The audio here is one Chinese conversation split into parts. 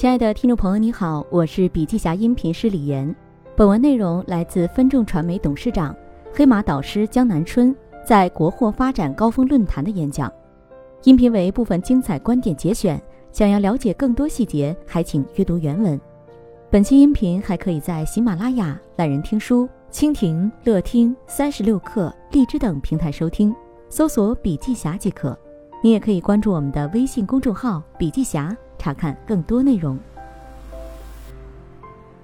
亲爱的听众朋友，你好，我是笔记侠音频师李岩。本文内容来自分众传媒董事长、黑马导师江南春在国货发展高峰论坛的演讲。音频为部分精彩观点节选，想要了解更多细节，还请阅读原文。本期音频还可以在喜马拉雅、懒人听书、蜻蜓、乐听、三十六课、荔枝等平台收听，搜索“笔记侠”即可。你也可以关注我们的微信公众号“笔记侠”。查看更多内容。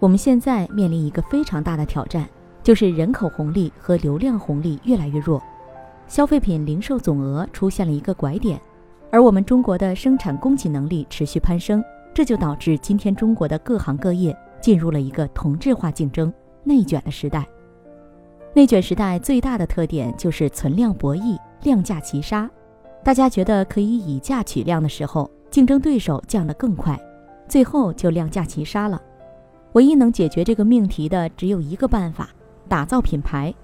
我们现在面临一个非常大的挑战，就是人口红利和流量红利越来越弱，消费品零售总额出现了一个拐点，而我们中国的生产供给能力持续攀升，这就导致今天中国的各行各业进入了一个同质化竞争、内卷的时代。内卷时代最大的特点就是存量博弈、量价齐杀，大家觉得可以以价取量的时候。竞争对手降得更快，最后就量价齐杀了。唯一能解决这个命题的只有一个办法：打造品牌。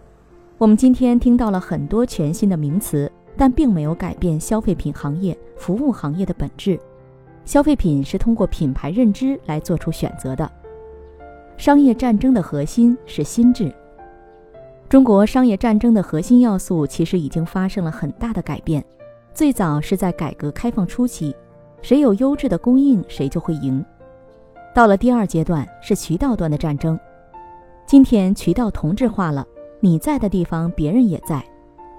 我们今天听到了很多全新的名词，但并没有改变消费品行业、服务行业的本质。消费品是通过品牌认知来做出选择的。商业战争的核心是心智。中国商业战争的核心要素其实已经发生了很大的改变，最早是在改革开放初期。谁有优质的供应，谁就会赢。到了第二阶段是渠道端的战争。今天渠道同质化了，你在的地方别人也在。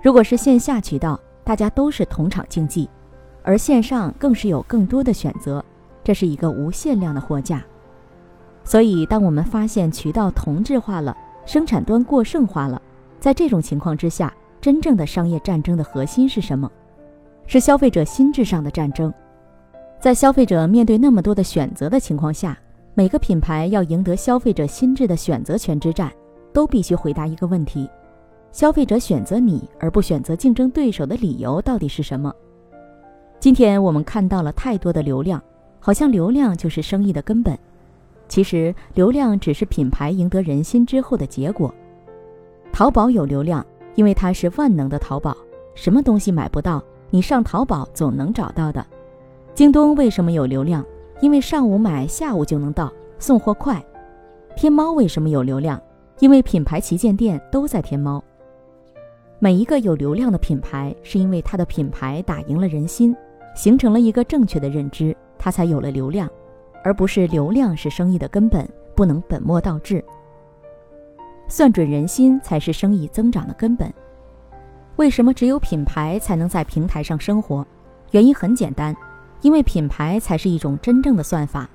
如果是线下渠道，大家都是同场竞技，而线上更是有更多的选择，这是一个无限量的货架。所以，当我们发现渠道同质化了，生产端过剩化了，在这种情况之下，真正的商业战争的核心是什么？是消费者心智上的战争。在消费者面对那么多的选择的情况下，每个品牌要赢得消费者心智的选择权之战，都必须回答一个问题：消费者选择你而不选择竞争对手的理由到底是什么？今天我们看到了太多的流量，好像流量就是生意的根本。其实流量只是品牌赢得人心之后的结果。淘宝有流量，因为它是万能的淘宝，什么东西买不到，你上淘宝总能找到的。京东为什么有流量？因为上午买，下午就能到，送货快。天猫为什么有流量？因为品牌旗舰店都在天猫。每一个有流量的品牌，是因为它的品牌打赢了人心，形成了一个正确的认知，它才有了流量，而不是流量是生意的根本，不能本末倒置。算准人心才是生意增长的根本。为什么只有品牌才能在平台上生活？原因很简单。因为品牌才是一种真正的算法，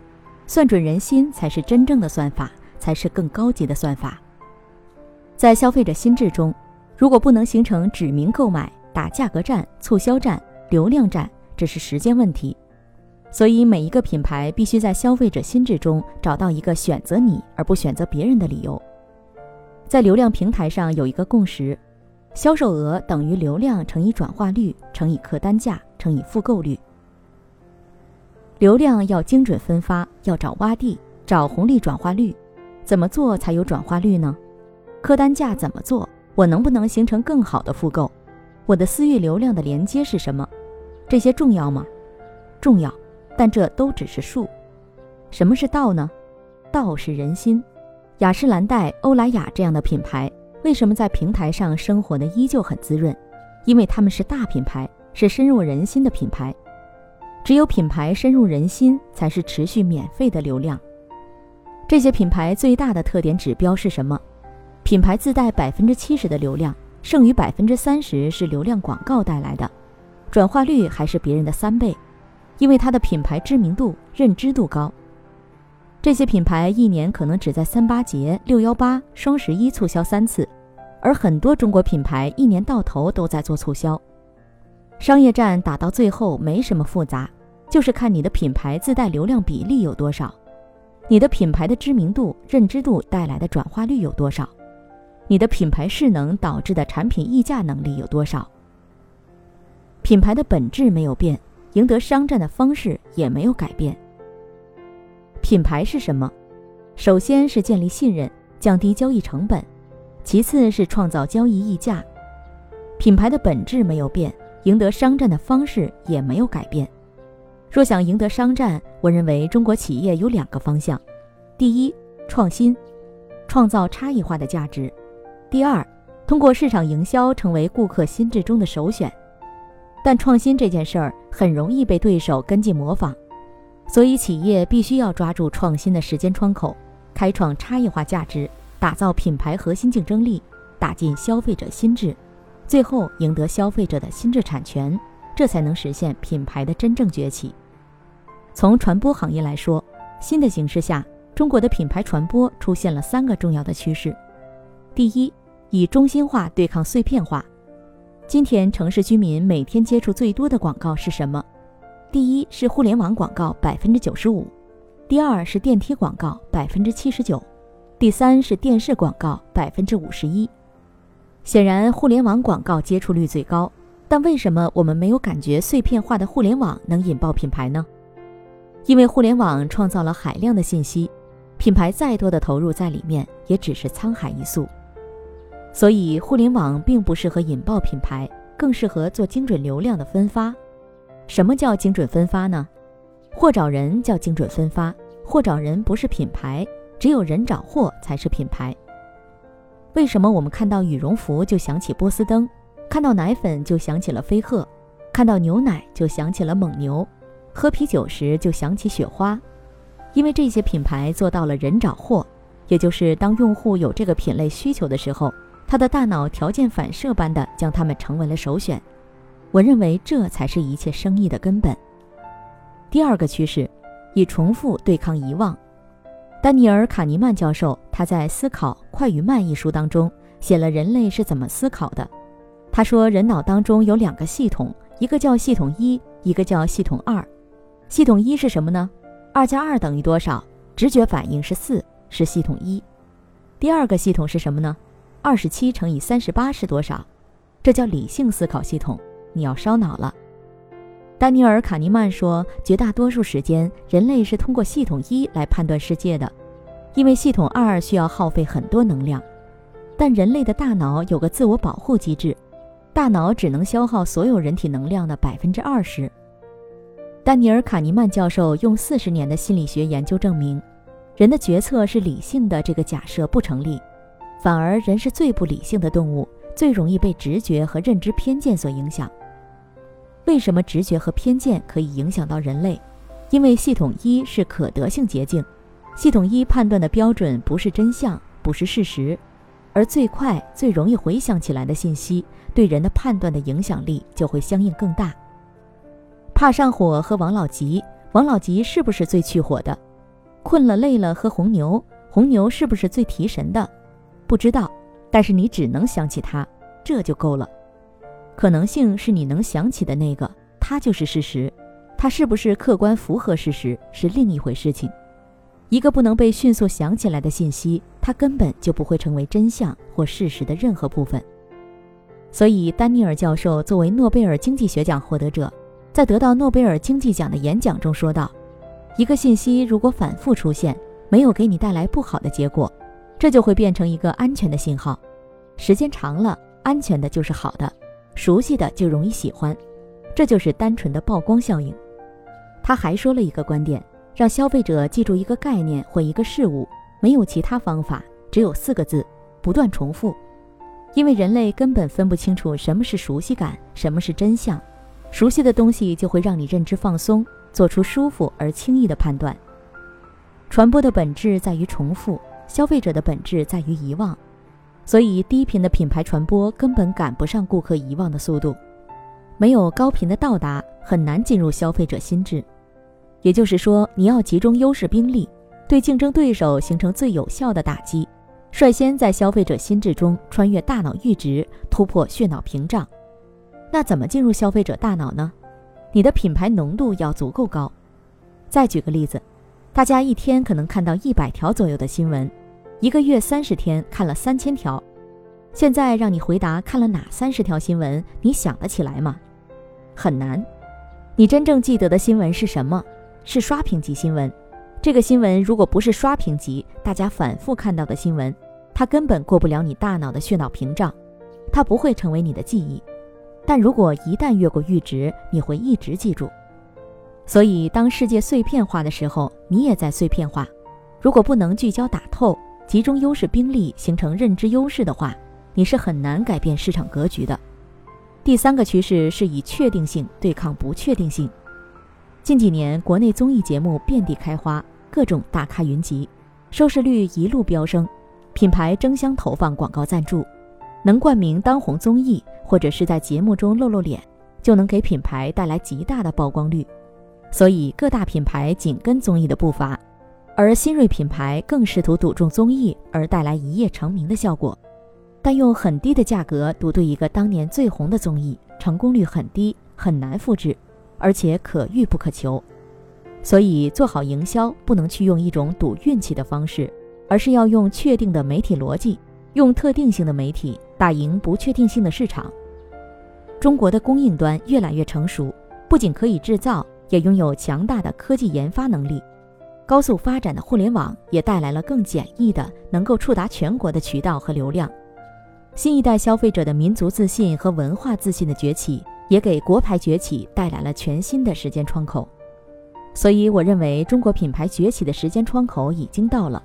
算准人心才是真正的算法，才是更高级的算法。在消费者心智中，如果不能形成指名购买、打价格战、促销战、流量战，这是时间问题。所以，每一个品牌必须在消费者心智中找到一个选择你而不选择别人的理由。在流量平台上有一个共识：销售额等于流量乘以转化率乘以客单价乘以复购率。流量要精准分发，要找洼地，找红利转化率，怎么做才有转化率呢？客单价怎么做？我能不能形成更好的复购？我的私域流量的连接是什么？这些重要吗？重要，但这都只是术。什么是道呢？道是人心。雅诗兰黛、欧莱雅这样的品牌，为什么在平台上生活的依旧很滋润？因为他们是大品牌，是深入人心的品牌。只有品牌深入人心，才是持续免费的流量。这些品牌最大的特点指标是什么？品牌自带百分之七十的流量，剩余百分之三十是流量广告带来的，转化率还是别人的三倍，因为它的品牌知名度、认知度高。这些品牌一年可能只在三八节、六幺八、双十一促销三次，而很多中国品牌一年到头都在做促销。商业战打到最后没什么复杂。就是看你的品牌自带流量比例有多少，你的品牌的知名度、认知度带来的转化率有多少，你的品牌势能导致的产品溢价能力有多少。品牌的本质没有变，赢得商战的方式也没有改变。品牌是什么？首先是建立信任，降低交易成本；其次是创造交易溢价。品牌的本质没有变，赢得商战的方式也没有改变。若想赢得商战，我认为中国企业有两个方向：第一，创新，创造差异化的价值；第二，通过市场营销成为顾客心智中的首选。但创新这件事儿很容易被对手跟进模仿，所以企业必须要抓住创新的时间窗口，开创差异化价值，打造品牌核心竞争力，打进消费者心智，最后赢得消费者的心智产权。这才能实现品牌的真正崛起。从传播行业来说，新的形势下，中国的品牌传播出现了三个重要的趋势。第一，以中心化对抗碎片化。今天城市居民每天接触最多的广告是什么？第一是互联网广告，百分之九十五；第二是电梯广告，百分之七十九；第三是电视广告，百分之五十一。显然，互联网广告接触率最高。但为什么我们没有感觉碎片化的互联网能引爆品牌呢？因为互联网创造了海量的信息，品牌再多的投入在里面也只是沧海一粟。所以，互联网并不适合引爆品牌，更适合做精准流量的分发。什么叫精准分发呢？货找人叫精准分发，货找人不是品牌，只有人找货才是品牌。为什么我们看到羽绒服就想起波司登？看到奶粉就想起了飞鹤，看到牛奶就想起了蒙牛，喝啤酒时就想起雪花，因为这些品牌做到了人找货，也就是当用户有这个品类需求的时候，他的大脑条件反射般的将它们成为了首选。我认为这才是一切生意的根本。第二个趋势，以重复对抗遗忘。丹尼尔·卡尼曼教授他在《思考快与慢》一书当中写了人类是怎么思考的。他说，人脑当中有两个系统，一个叫系统一，一个叫系统二。系统一是什么呢？二加二等于多少？直觉反应是四，是系统一。第二个系统是什么呢？二十七乘以三十八是多少？这叫理性思考系统，你要烧脑了。丹尼尔·卡尼曼说，绝大多数时间，人类是通过系统一来判断世界的，因为系统二需要耗费很多能量。但人类的大脑有个自我保护机制。大脑只能消耗所有人体能量的百分之二十。丹尼尔·卡尼曼教授用四十年的心理学研究证明，人的决策是理性的这个假设不成立，反而人是最不理性的动物，最容易被直觉和认知偏见所影响。为什么直觉和偏见可以影响到人类？因为系统一是可得性捷径，系统一判断的标准不是真相，不是事实。而最快、最容易回想起来的信息，对人的判断的影响力就会相应更大。怕上火喝王老吉，王老吉是不是最去火的？困了累了喝红牛，红牛是不是最提神的？不知道，但是你只能想起它，这就够了。可能性是你能想起的那个，它就是事实。它是不是客观符合事实是另一回事情。一个不能被迅速想起来的信息，它根本就不会成为真相或事实的任何部分。所以，丹尼尔教授作为诺贝尔经济学奖获得者，在得到诺贝尔经济奖的演讲中说道：“一个信息如果反复出现，没有给你带来不好的结果，这就会变成一个安全的信号。时间长了，安全的就是好的，熟悉的就容易喜欢，这就是单纯的曝光效应。”他还说了一个观点。让消费者记住一个概念或一个事物，没有其他方法，只有四个字：不断重复。因为人类根本分不清楚什么是熟悉感，什么是真相。熟悉的东西就会让你认知放松，做出舒服而轻易的判断。传播的本质在于重复，消费者的本质在于遗忘。所以，低频的品牌传播根本赶不上顾客遗忘的速度。没有高频的到达，很难进入消费者心智。也就是说，你要集中优势兵力，对竞争对手形成最有效的打击，率先在消费者心智中穿越大脑阈值，突破血脑屏障。那怎么进入消费者大脑呢？你的品牌浓度要足够高。再举个例子，大家一天可能看到一百条左右的新闻，一个月三十天看了三千条。现在让你回答看了哪三十条新闻，你想得起来吗？很难。你真正记得的新闻是什么？是刷屏级新闻，这个新闻如果不是刷屏级，大家反复看到的新闻，它根本过不了你大脑的血脑屏障，它不会成为你的记忆。但如果一旦越过阈值，你会一直记住。所以，当世界碎片化的时候，你也在碎片化。如果不能聚焦打透，集中优势兵力形成认知优势的话，你是很难改变市场格局的。第三个趋势是以确定性对抗不确定性。近几年，国内综艺节目遍地开花，各种大咖云集，收视率一路飙升，品牌争相投放广告赞助，能冠名当红综艺或者是在节目中露露脸，就能给品牌带来极大的曝光率。所以各大品牌紧跟综艺的步伐，而新锐品牌更试图赌中综艺而带来一夜成名的效果，但用很低的价格赌对一个当年最红的综艺，成功率很低，很难复制，而且可遇不可求。所以做好营销不能去用一种赌运气的方式，而是要用确定的媒体逻辑，用特定性的媒体打赢不确定性的市场。中国的供应端越来越成熟，不仅可以制造。也拥有强大的科技研发能力，高速发展的互联网也带来了更简易的、能够触达全国的渠道和流量。新一代消费者的民族自信和文化自信的崛起，也给国牌崛起带来了全新的时间窗口。所以，我认为中国品牌崛起的时间窗口已经到了。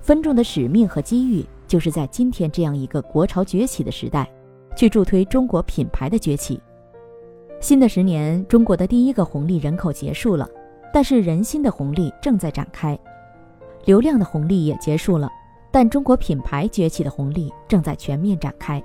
分众的使命和机遇，就是在今天这样一个国潮崛起的时代，去助推中国品牌的崛起。新的十年，中国的第一个红利人口结束了，但是人心的红利正在展开，流量的红利也结束了，但中国品牌崛起的红利正在全面展开。